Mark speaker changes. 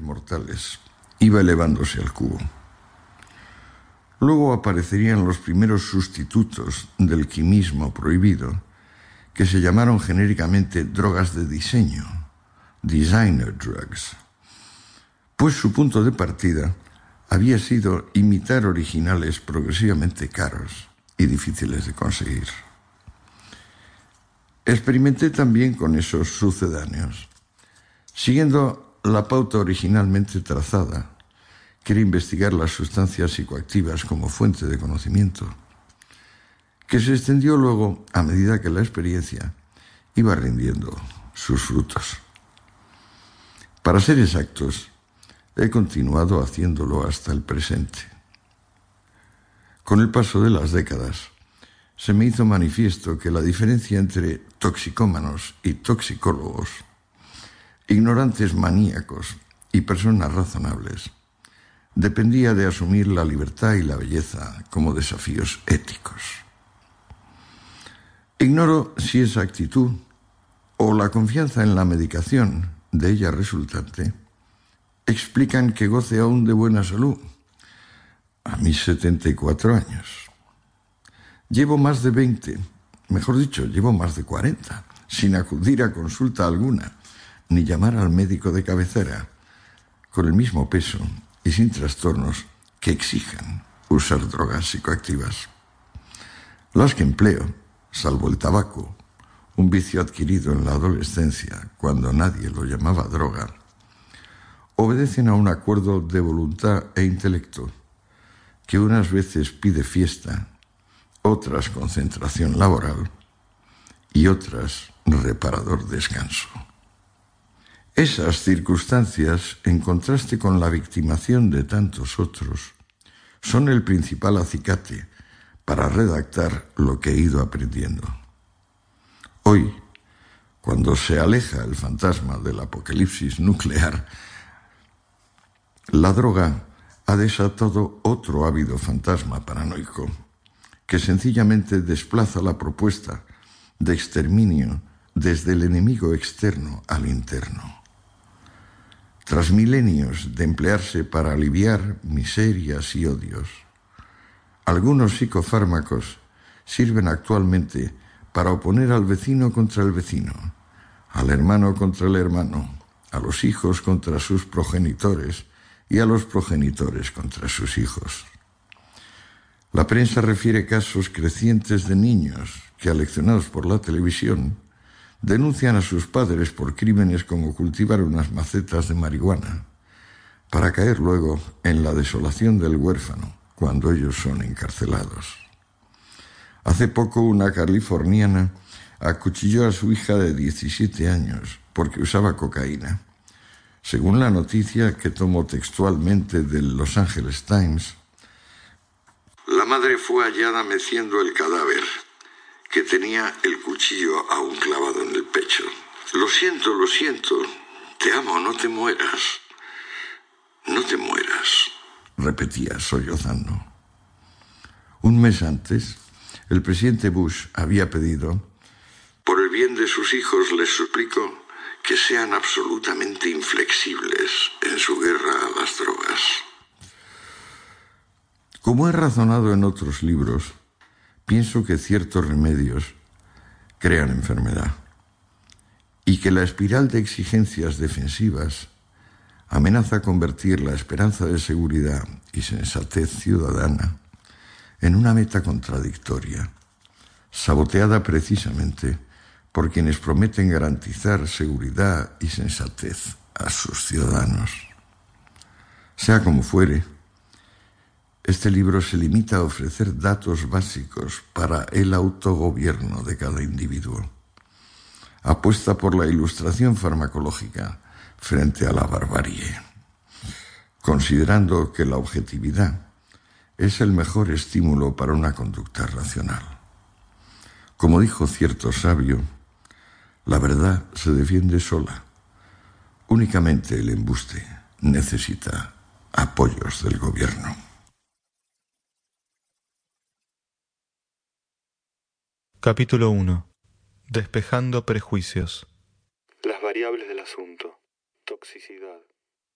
Speaker 1: mortales iba elevándose al cubo. Luego aparecerían los primeros sustitutos del quimismo prohibido, que se llamaron genéricamente drogas de diseño, designer drugs, pues su punto de partida había sido imitar originales progresivamente caros y difíciles de conseguir. Experimenté también con esos sucedáneos, siguiendo la pauta originalmente trazada Quiere investigar las sustancias psicoactivas como fuente de conocimiento, que se extendió luego a medida que la experiencia iba rindiendo sus frutos. Para ser exactos, he continuado haciéndolo hasta el presente. Con el paso de las décadas, se me hizo manifiesto que la diferencia entre toxicómanos y toxicólogos, ignorantes maníacos y personas razonables, dependía de asumir la libertad y la belleza como desafíos éticos. Ignoro si esa actitud o la confianza en la medicación de ella resultante explican que goce aún de buena salud a mis 74 años. Llevo más de 20, mejor dicho, llevo más de 40, sin acudir a consulta alguna, ni llamar al médico de cabecera, con el mismo peso y sin trastornos que exijan usar drogas psicoactivas. Las que empleo, salvo el tabaco, un vicio adquirido en la adolescencia cuando nadie lo llamaba droga, obedecen a un acuerdo de voluntad e intelecto que unas veces pide fiesta, otras concentración laboral y otras reparador descanso. Esas circunstancias, en contraste con la victimación de tantos otros, son el principal acicate para redactar lo que he ido aprendiendo. Hoy, cuando se aleja el fantasma del apocalipsis nuclear, la droga ha desatado otro ávido fantasma paranoico que sencillamente desplaza la propuesta de exterminio desde el enemigo externo al interno. Tras milenios de emplearse para aliviar miserias y odios, algunos psicofármacos sirven actualmente para oponer al vecino contra el vecino, al hermano contra el hermano, a los hijos contra sus progenitores y a los progenitores contra sus hijos. La prensa refiere casos crecientes de niños que, aleccionados por la televisión, denuncian a sus padres por crímenes como cultivar unas macetas de marihuana, para caer luego en la desolación del huérfano cuando ellos son encarcelados. Hace poco una californiana acuchilló a su hija de 17 años porque usaba cocaína. Según la noticia que tomó textualmente del Los Angeles Times, la madre fue hallada meciendo el cadáver que tenía el cuchillo aún clavado en el pecho. Lo siento, lo siento. Te amo, no te mueras. No te mueras, repetía sollozando. Un mes antes, el presidente Bush había pedido, por el bien de sus hijos les suplico que sean absolutamente inflexibles en su guerra a las drogas. Como he razonado en otros libros, pienso que ciertos remedios crean enfermedad y que la espiral de exigencias defensivas amenaza convertir la esperanza de seguridad y sensatez ciudadana en una meta contradictoria, saboteada precisamente por quienes prometen garantizar seguridad y sensatez a sus ciudadanos. Sea como fuere, este libro se limita a ofrecer datos básicos para el autogobierno de cada individuo. Apuesta por la ilustración farmacológica frente a la barbarie, considerando que la objetividad es el mejor estímulo para una conducta racional. Como dijo cierto sabio, la verdad se defiende sola. Únicamente el embuste necesita apoyos del gobierno.
Speaker 2: Capítulo 1. Despejando prejuicios.
Speaker 3: Las variables del asunto. Toxicidad.